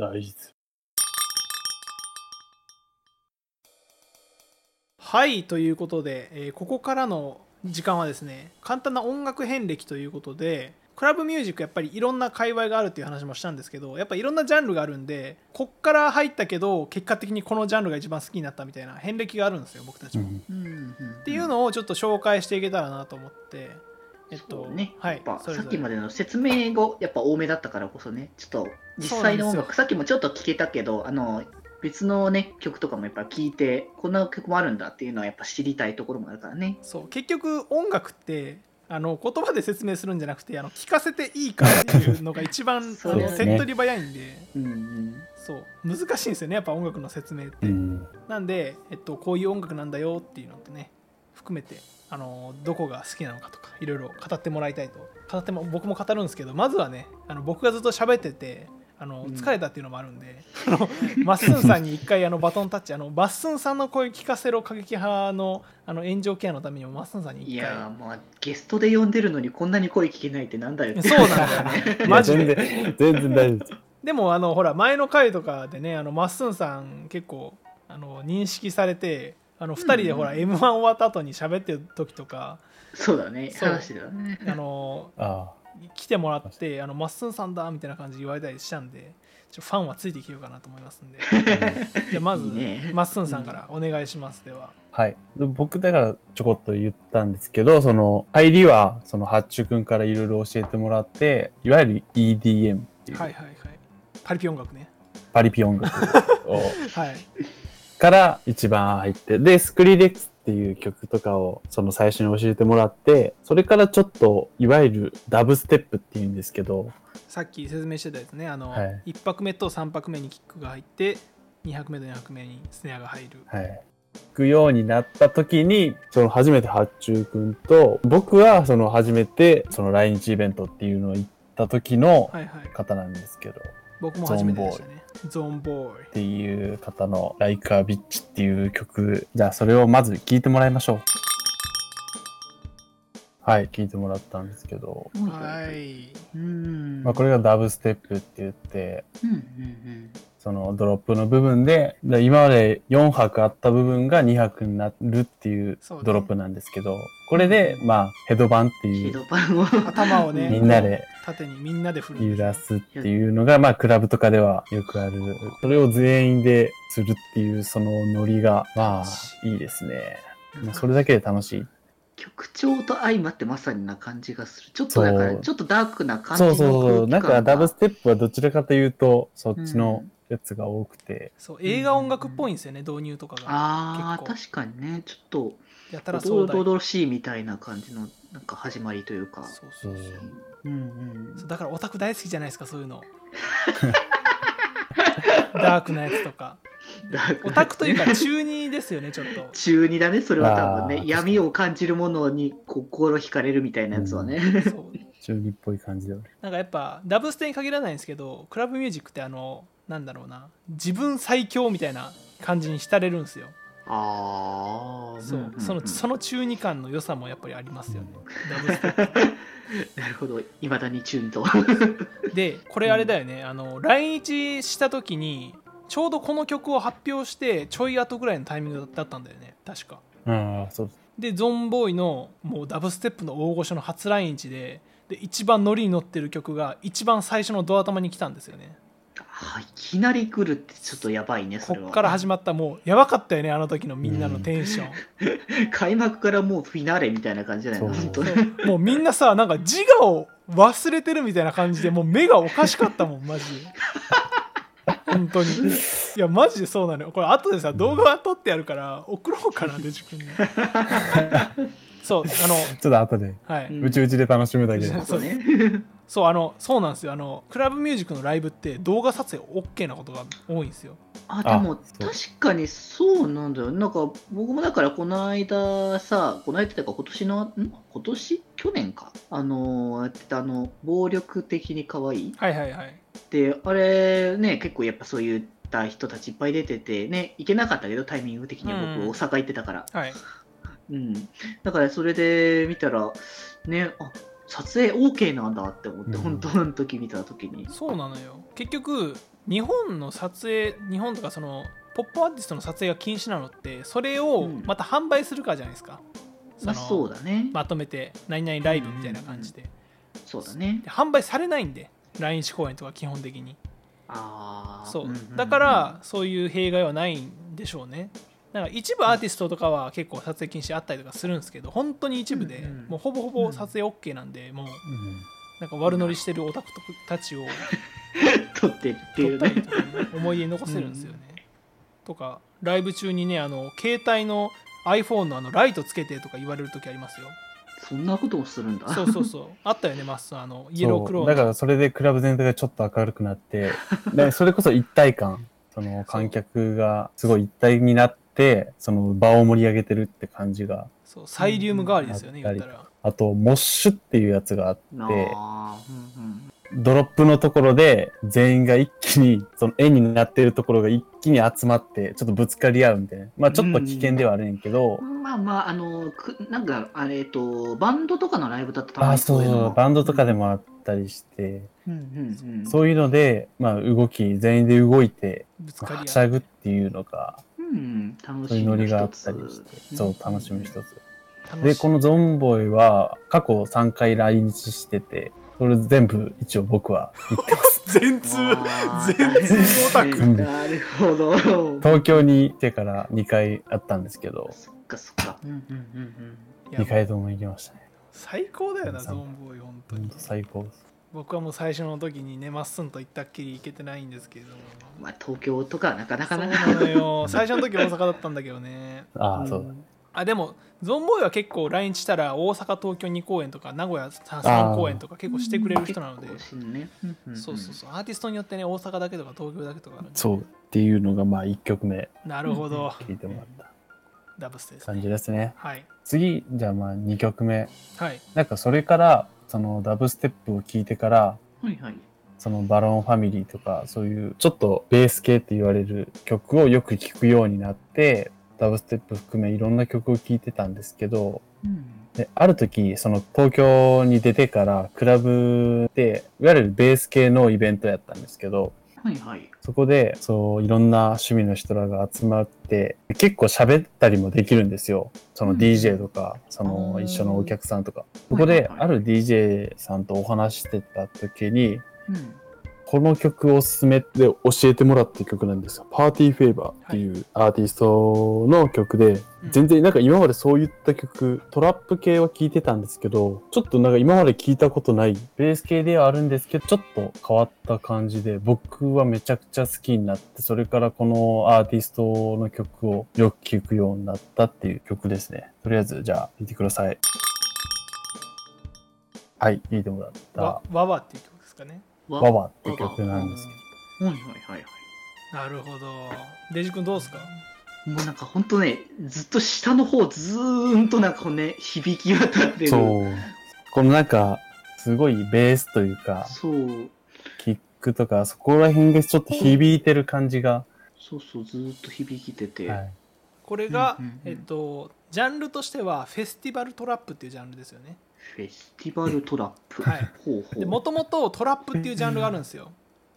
大事です。はいということで、えーここからの時間はですね簡単な音楽遍歴ということでクラブミュージックやっぱりいろんな界隈があるっていう話もしたんですけどやっぱいろんなジャンルがあるんでこっから入ったけど結果的にこのジャンルが一番好きになったみたいな遍歴があるんですよ僕たちも。うんうんうんっていうのをちょっと紹介していけたらなと思って、えっとそうね、はいさっきまでの説明がやっぱ多めだったからこそね、ちょっと実際の音楽、さっきもちょっと聞けたけど、あの別のね、曲とかもやっぱ聞いて、こんな曲もあるんだっていうのはやっぱ知りたいところもあるからね。そう結局音楽ってあの言葉で説明するんじゃなくてあの聞かせていいかっていうのが一番あ そうの手っ取り早いんでうんうん。そう難しいんですよねやっぱ音楽の説明って。うん。なんで、えっと、こういう音楽なんだよっていうのとね含めてあのどこが好きなのかとかいろいろ語ってもらいたいと。語っても僕も語るんですけどまずはねあの僕がずっと喋っててあのうん。疲れたっていうのもあるんで、あのまっすんさんに一回あのバトンタッチあのまっすんさんの声聞かせろ過激派のあの炎上ケアのためにもまっすんさんに回。やー、まあ、ゲストで呼んでるのにこんなに声聞けないってなんだよ。そうなんだよね。マジいやで全然、大丈夫です。でもあのほら前の回とかでねあのまっすんさん結構あの認識されてあの2人でほら、うん m 1終わった後に喋ってる時とかそうだね、そう。話だね。あのあ来てもらって「あのまっすんさんだ」みたいな感じで言われたりしたんでちょファンはついていけようかなと思いますんで。じゃあまずいいね。まっすんさんからお願いしますでは。あ。はい。で僕だからちょこっと言ったんですけど、その、入りは、その、八中くんからいろいろ教えてもらって、いわゆる EDM っていう、はいはいはい。パリピ音楽ね。パリピ音楽を、はいから一番入って、で、スクリレックスっていう曲とかをその最初に教えてもらって、それからちょっと、いわゆるダブステップっていうんですけど、さっき説明してたやつね。あの、はい。1拍目と3拍目にキックが入って2拍目と4拍目にスネアが入る。はい。弾くようになった時に、その初めて八中くんと、僕はその初めてその来日イベントっていうのを行った時の方なんですけど、っ僕も初めてでしたね。ゾーンボーイ。ていう方の Like a Bitch っていう曲、じゃあそれをまず聴いてもらいましょう。はい、聴いてもらったんですけど、はい。うん。まあこれがダブステップって言って、うんうんそのドロップの部分で、で今まで4拍あった部分が2拍になるっていうドロップなんですけど、これで、まあ、ヘドバンってうん。いう、ヘドバンを。頭をねみんなで縦にみんなで振る揺らすっていうのが、まあ、クラブとかではよくある。それを全員でするっていう、そのノリが、まあ、いいですね。もうそれだけで楽しい。曲調と相まってまさにな感じがする。ちょっとだから、ちょっとダークな感じのそうそうそう。なんかダブステテップはどちらかというと、そっちのやつが多くて。そう映画音楽っぽいんですよね導入とかがああ、結確かにね。ちょっと、やたらお壮大どしいみたいな感じの、なんか始まりというか。そうそうそううんうんそうだからオタク大好きじゃないですかそういうの ダークなやつとかダークオタクというか中二ですよねちょっと中二だね、それは多分ね。闇を感じるものに心惹かれるみたいなやつはね。そう 中二っぽい感じで。なんかやっぱダブステに限らないんですけどクラブミュージックってあのなんだろうな。自分最強みたいな感じに浸れるんですよ。ああ、そう、そのその中二感の良さもやっぱりありますよね。ダブステ なるほど、いまだに中二と。でこれあれだよね、あの来日した時にちょうどこの曲を発表してちょい後ぐらいのタイミングだったんだよね。確か。ああ、そう。です。でゾンボーイのもうダブステップの大御所の初来日でで一番ノリに乗ってる曲が一番最初のドア玉に来たんですよねあい。きなり来るってちょっとやばいね、それは。こっから始まったもうやばかったよねあの時のみんなのテンション、開幕からもうフィナーレみたいな感じじゃないのそう。本当に。そう。もうみんなさなんか自我を忘れてるみたいな感じでもう目がおかしかったもんマジで。本当に。いやマジでそうなのよ。これ後でさ動画撮ってやるから送ろうかなデジ君に。そうあのちょっと後で、はい、うちうちで楽しむだけで。そうね。そうあのそうなんですよ。あのクラブミュージックのライブって動画撮影 OK なことが多いんですよ。あ、でも確かにそうなんだよ。なんか僕もだからこの間さ、この間っていうか今年の、ん？今年？去年か。あのー、やってたあの、暴力的に可愛い。はいはいはい。で、あれね、結構やっぱそういった人たちいっぱい出てて、ね、行けなかったけどタイミング的にはうん。僕大阪行ってたから。はい。うん。だからそれで見たら、ね、あ、撮影 OK なんだって思って、うん。本当の時見た時に。そうなのよ。結局日本の撮影日本とかそのポップアーティストの撮影が禁止なのってそれをうん。また販売するからじゃないですか、まあのそうだね。まとめて何々ライブみたいな感じで,、そうだね。で販売されないんで来日公演とか基本的に。ああ。そう、んんん。だからそういう弊害はないんでしょうねだから一部アーティストとかは結構撮影禁止あったりとかするんですけど本当に一部で、もうほぼほぼ撮影 OK なんで、もううんなんか悪乗りしてるオタクたちを 撮ってるっていうね。思い出に残せるんですよね、とかライブ中にねあの携帯の iPhone のあのライトつけてとか言われる時ありますよ。そんなこともするんだ。そうそうそう。あったよねマッスンあのイエロークローそう。だからそれでクラブ全体がちょっと明るくなって、でそれこそ一体感、その観客がすごい一体になって、その場を盛り上げてるって感じが、そうサイリウム代わりですよね、うん言ったら。あと、モッシュっていうやつがあって、ああ。うんうん。ドロップのところで全員が一気に、その円になってるところが一気に集まって、ちょっとぶつかり合うみたいな。まあちょっと危険ではあるんやけど、まあまあ、あの、くなんか、あれ、えっと、バンドとかのライブだとたまあ、にそうそう、いうのも。バンドとかでもあったりして、うんうんうん。そういうので、まあ動き、全員で動いて、ぶつかはり合う。しゃぐっていうのが、うん、楽そういうしみのノリがあったりして、そう、楽しみの一つ。で、このゾンボイは過去3回来日してて、それ全部一応僕は行ってます。全通全通オタクうんなるほど。東京に行ってから2回あったんですけど、そっかそっか。うんうんうんいや2回とも行きましたね。最高だよなうんゾンボーイ本当にほんと最高です。僕はもう最初の時にねまっすんと行ったっきり行けてないんですけど。まあ、東京とかなかなかそうな。のよ最初の時大阪だったんだけどねああ、そうだ。あでもゾンボーイは結構来日したら大阪東京2公演とか名古屋3公演とか結構してくれる人なので結構しんねそうそうそうアーティストによってね大阪だけとか東京だけとかそうっていうのがまあ1曲目なるほど聴いてもらったダブスです感じですね。はい次、じゃあまあ2曲目。はいなんかそれから、そのダブステップを聴いてから、はいはい。そのバロンファミリーとか、そういうちょっとベース系って言われる曲をよく聴くようになって、ダブステップ含めいろんな曲を聴いてたんですけど、うんである時、その東京に出てからクラブで、いわゆるベース系のイベントやったんですけど、はいはい。そこで、そう、いろんな趣味の人らが集まって、結構喋ったりもできるんですよ。そのうん DJ とか、そあーの一緒のお客さんとか。そこで、ある DJ さんとお話してた時に、うん。この曲をおすすめで教えてもらった曲なんですよ。パーティーフェイバーっていうアーティストの曲で、うん全然なんか今までそういった曲、トラップ系は聴いてたんですけど、ちょっとなんか今まで聞いたことない、ベース系ではあるんですけど、ちょっと変わった感じで、僕はめちゃくちゃ好きになって、それからこのアーティストの曲をよく聴くようになったっていう曲ですね。とりあえず、じゃあ、聴いてください。はい、聴いてもらったわ、わわっていう曲ですかねわワワって曲なんですけど、はいはいはいはい。なるほどデジ君どうですか？もうなんかほんとね、ずっと下の方ずーんとなんかこうね、響き渡ってる。そう。このなんか、すごいベースというか、そう。キックとか、そこら辺がちょっと響いてる感じが、そうそう、ずーっと響きてて。はい。これが、うんうんうんえっとジャンルとしてはフェスティバルトラップっていうジャンルですよねフェスティバルトラップ。はい。ほうほう。でもともとトラップっていうジャンルがあるんですよ。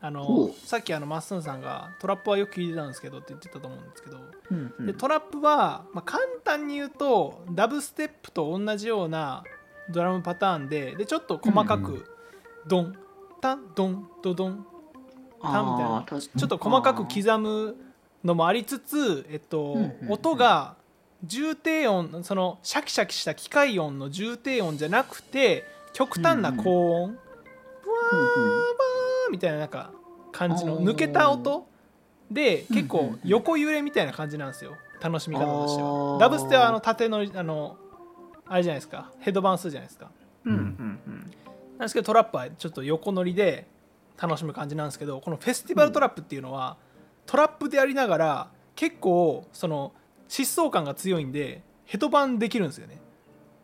あほのう。さっきあのまっすんさんがトラップはよく聞いてたんですけどって言ってたと思うんですけど。うんうん。でトラップは、まあ、簡単に言うとダブステップと同じようなドラムパターンででちょっと細かうんうくドンタンドンドドンタンみたいな。ちょっと細かく刻むのもありつつ、えっとうんうんうん。音が重低音そのシャキシャキした機械音の重低音じゃなくて極端な高音、うんうんみたいななんか感じの抜けた音。で結構うん横揺れみたいな感じなんですよ。楽しみ方としてあはー。ダブステはあの縦のあのあれじゃないですか。ヘッドバウンスじゃないですか。うんうんうん。なんですけどトラップはちょっと横乗りで楽しむ感じなんですけどこのフェスティバルトラップっていうのは、トラップでありながら結構その疾走感が強いんでヘッドバンできるんですよね。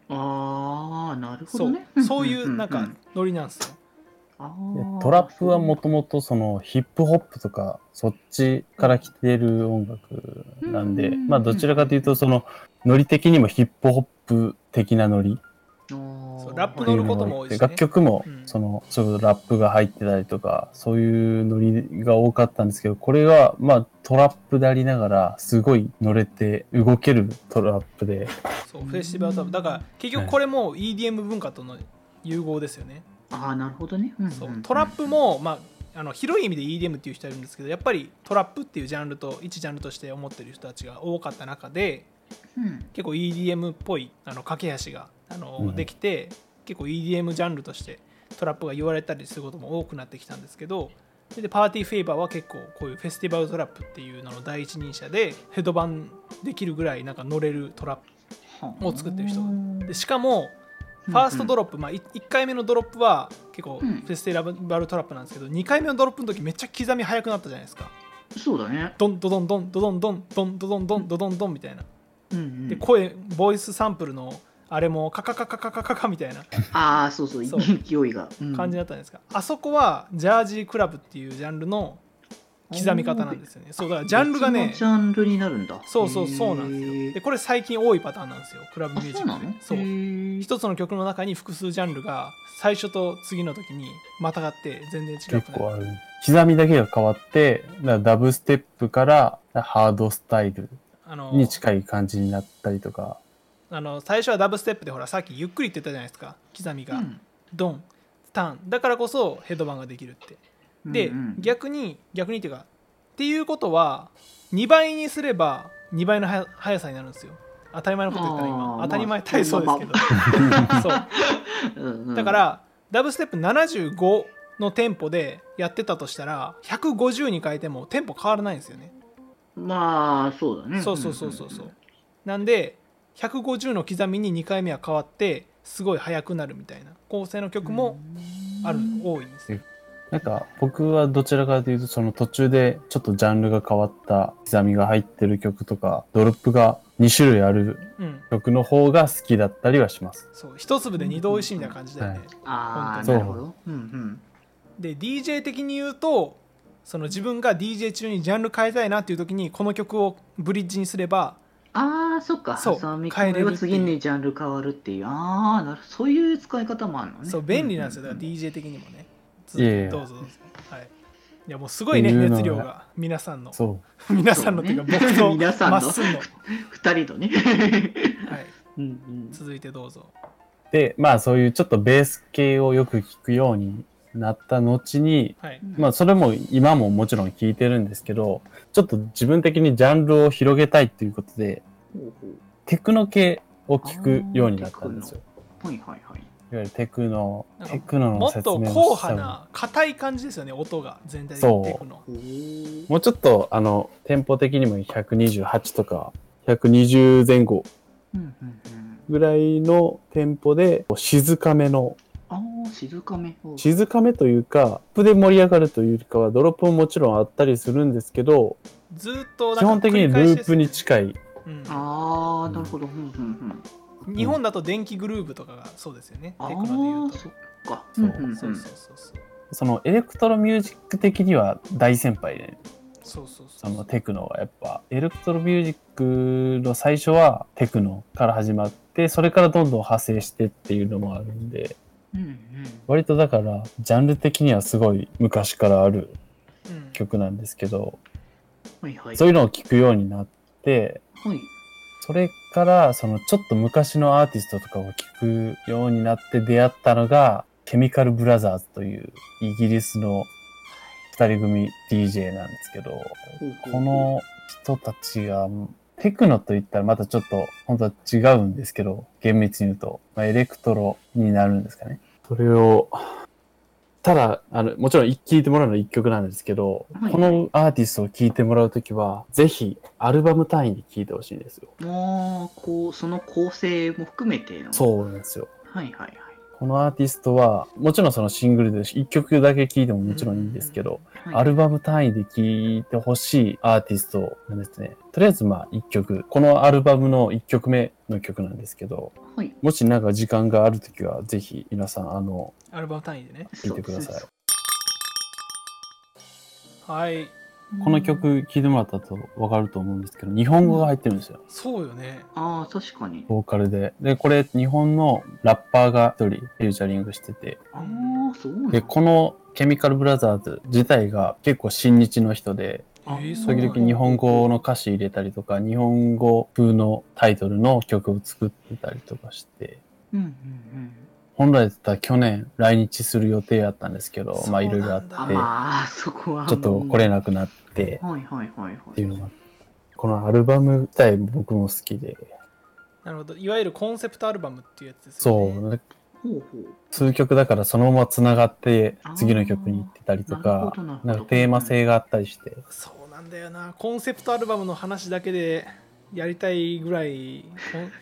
ああ、なるほそう。どね。そういうなんかノリなんですよ。トラップはもともとそのヒップホップとかそっちから来てる音楽なんで、うん。まあどちらかというとそのノリ的にもヒップホップ的なノリそうラップ乗ることも多いしね。楽曲もうん。その、そういうラップが入ってたりとかそういうノリが多かったんですけどこれはまあトラップでありながらすごい乗れて動けるトラップで。そうフェスティバルトラップ。だから結局これも EDM 文化との融合ですよね、ああなるほどね、うんうん。そう。トラップも、まあ、あの広い意味で EDM っていう人いるんですけどやっぱりトラップっていうジャンルと一ジャンルとして思ってる人たちが多かった中でうん。結構 EDM っぽいあの架け橋があの、うんできて結構 EDM ジャンルとしてトラップが言われたりすることも多くなってきたんですけどでパーティーフェイバーは結構こういうフェスティバルトラップっていうのの第一人者でヘッドバンできるぐらいなんか乗れるトラップを作ってる人でしかもファーストドロップ、まあ、1回目のドロップは結構フうん。ェスティバルトラップなんですけど、2回目のドロップの時めっちゃ刻み速くなったじゃないですか。そうだね、ドンドドンドンドドンドンドンドドンドンドドンドンみたいな。で声ボイスサンプルのあれもカカカカカカカカみたいな。ああそうそう。そう。勢いが、うん。感じだったんですが、あそこは Jersey club っていうジャンルの刻み方なんですよね。そうだからジャンルがねジャンルになるんだ。そうそうそうなんですよ。でこれ最近多いパターンなんですよ。クラブミュージックで。そうそう。一一つの曲の中に複数ジャンルが最初と次の時にまたがって全然違くなる。結構ある。刻みだけが変わってダブステップからハードスタイルに近い感じになったりとかあの最初はダブステップでほらさっきゆっくりって言ったじゃないですか。刻みが、ドンタンだからこそヘッドバンができるって。で、うんうん。逆に逆にっていうかっていうことは2倍にすれば2倍の速さになるんですよ。当たり前のこと言ったらあ今ー当たり前まあ体操ですけど、そう。うんうん。だからダブステップ75のテンポでやってたとしたら150に変えてもテンポ変わらないんですよね、まあそうだね。そうそうそうそうそう。なんで150の刻みに2回目は変わってすごい速くなるみたいな構成の曲もある多いんです。よなんか僕はどちらかというとその途中でちょっとジャンルが変わった刻みが入ってる曲とかドロップが2種類あるうん。曲の方が好きだったりはします。そう一粒で二度おいしいみたいな感じだよね、はい。ああ本当に。なるほど。う。んうん。で DJ 的に言うとその自分が DJ 中にジャンル変えたいなっていう時にこの曲をブリッジにすればああそっか。そう。挟み変えれるっていう込めば次にジャンル変わるっていう。ああなるそういう使い方もあるのね。そう便利なんですよ。だからうん DJ 的にもね。いやいや。どうぞどうぞ。はい。いやもうすごいね熱量が皆さんの。そ 皆さんのっていうか僕と 皆さんの。まっすんの、はい、二人とね。うんうん。続いてどうぞ。う。で、まあそういうちょっとベース系をよく聞くようになった後に、はい。まあそれも今ももちろん聞いてるんですけど、ちょっと自分的にジャンルを広げたいっていうことで、テクノ系を聞くようになったんですよ。はいはいはい。いわゆるテクノテクノもっの説明をと硬したの派な硬い感じですよね音が全体的そう。にテクノ。ほうもうちょっと、あの、テンポ的にも128とか、120前後ぐらいのテンポで、静かめの、静かめ静かめというか、アップで盛り上がるというよりかは、ドロップももちろんあったりするんですけど、ずーっと基本的にループに近い。うん。ああなるほど。うんうんうん。日本だと電気グルーブとかがそうですよね、あテクノで言うと。あそっか。そう。んんん。そうそうそうそう。そのエレクトロミュージック的には大先輩で、そうそうそそう。のテクノはやっぱ、エレクトロミュージックの最初はテクノから始まって、それからどんどん派生してっていうのもあるんで、うんうん。割とだから、ジャンル的にはすごい昔からあるうん。曲なんですけど、はいはい。そういうのを聞くようになって、はい。それから、そのちょっと昔のアーティストとかを聞くようになって出会ったのが、ケミカルブラザーズというイギリスの二人組 DJ なんですけど、この人たちが、テクノと言ったらまたちょっと本当は違うんですけど、厳密に言うと、まあ、エレクトロになるんですかね。それを、ただ、あの、もちろん聴いてもらうのは一曲なんですけど、はいこのアーティストを聴いてもらうときは、ぜひアルバム単位で聴いてほしいんですよ。もうこうその構成も含めてのそうなんですよ。はいはいはいこのアーティストは、もちろんそのシングルで一曲だけ聴いてももちろんいいんですけど、はいアルバム単位で聴いてほしいアーティストなんですね。とりあえずまあ一曲、このアルバムの一曲目の曲なんですけど、はいもしなんか時間があるときは、ぜひ皆さん、あの、アルバム単位でね聴いてください。はいこの曲聴いてもらったとわかると思うんですけど、日本語が入ってるんですよ。そうよねああ、確かに。ボーカルで。で、これ日本のラッパーが一人フューチャリングしてて、ああ、そうなんだで、このケミカルブラザーズ自体が結構親日の人で、時々日本語の歌詞入れたりとか、日本語風のタイトルの曲を作ってたりとかして、うんうん本来だったら去年来日する予定やったんですけど、まあいろいろあって。あ、まあ、そこは。ちょっと来れなくなってはいはいはいはい。っていうのが、このアルバム自体僕も好きで、なるほどいわゆるコンセプトアルバムっていうやつですねう、ほうほう。数曲だからそのまま繋がって次の曲に行ってたりとかなんかテーマ性があったりして、そうなんだよな。コンセプトアルバムの話だけでやりたいぐらいい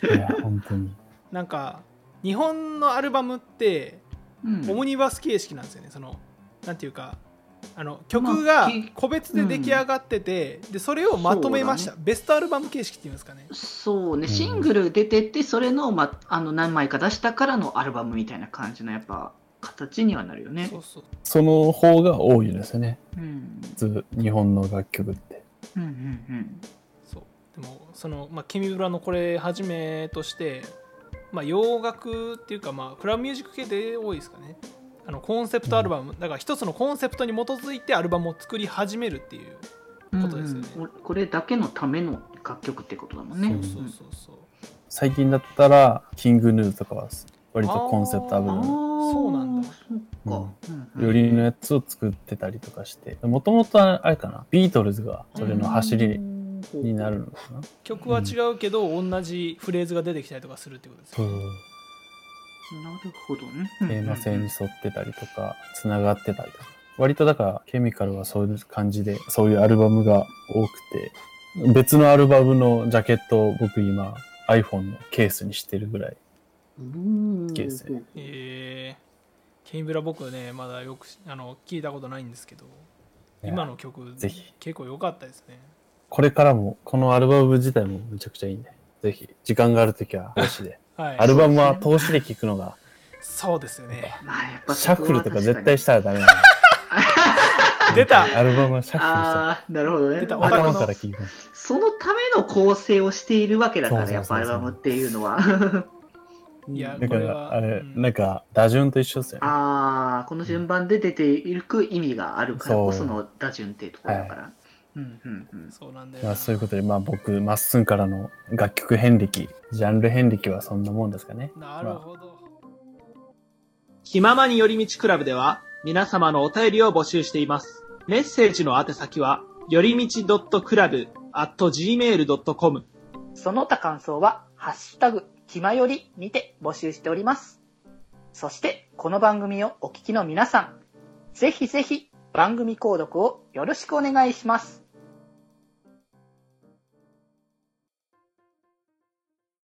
や、本当に。なんか日本のアルバムってうん。オムニバス形式なんですよね。そのなんていうかあの曲が個別で出来上がってて、でそれをまとめました、そベストアルバム形式っていうんですかね。そうね、ん。シングル出てって、それの,、ま、あの何枚か出したからのアルバムみたいな感じのやっぱ形にはなるよね。そ。うそう。その方が多いですよね。うん。普通、日本の楽曲って。うんうんそう。でもその、まあ、ケミブラのこれはじめとして、まあ、洋楽っていうか、まあ、クラブミュージック系で多いですかねあのコンセプトアルバム、だから一つのコンセプトに基づいてアルバムを作り始めるっていううん。ことですよねうんうんこれだけのための楽曲ってことだもんね。うんそうそうそうそう最近だったら、キングヌーとかは割とコンセプトアルバム、そうなんだそっか。うんうんよりのやつを作ってたりとかして、もともとあれかな、ビートルズがそれの走りになるのかな。曲は違うけど、同じフレーズが出てきたりとかするってことですよそう。なるほどね。テーマ性に沿ってたりとか、つながってたりとか。割とだから、ケミカルはそういう感じで、そういうアルバムが多くて、別のアルバムのジャケットを僕今 iPhone のケースにしてるぐらい。うん。きでえー、ケミブラ僕ねまだよくあの聞いたことないんですけど今の曲ぜひ結構良かったですねこれからも、このアルバム自体もめちゃくちゃいいんで、ぜひ、時間があるときは、投資で。はいアルバムは投資で聴くのが、そうですよねまあやっぱシャッフルとか絶対ししたらダメなの。出たアルバムはシャッフルしたああ、なるほどね。出た頭から聴いてそのための構成をしているわけだから、そうそうそうそうやっぱアルバムっていうのは。いやだから、これはあれ、うんなんか、打順と一緒ですよね。ああ、この順番で出ていく意味があるからこその打順っていうところだから。うんうんうん。そうなんだよあ、そういうことで、まあ僕、まっすんからの楽曲遍歴、ジャンル遍歴はそんなもんですかね。なるほど、気ままに寄り道クラブでは皆様のお便りを募集しています。メッセージの宛先は、よりみち .club.gmail.com その他感想は、ハッシュタグ、ひまよりにて募集しております。そして、この番組をお聞きの皆さん、ぜひぜひ番組購読をよろしくお願いします。